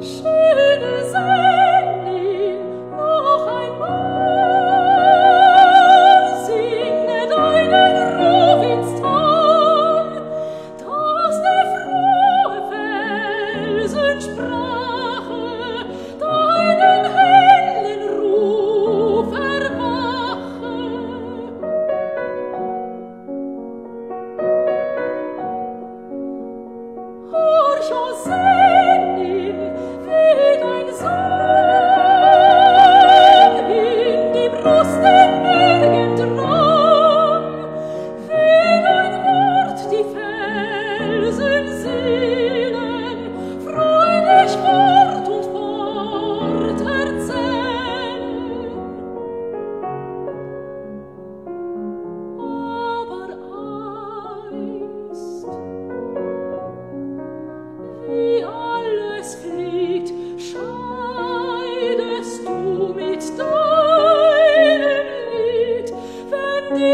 是。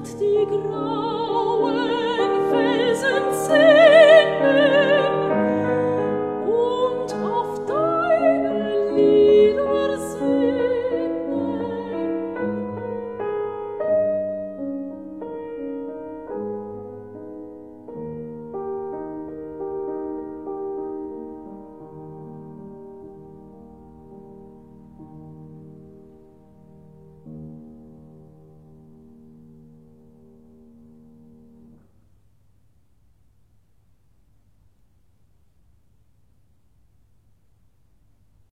wird die graue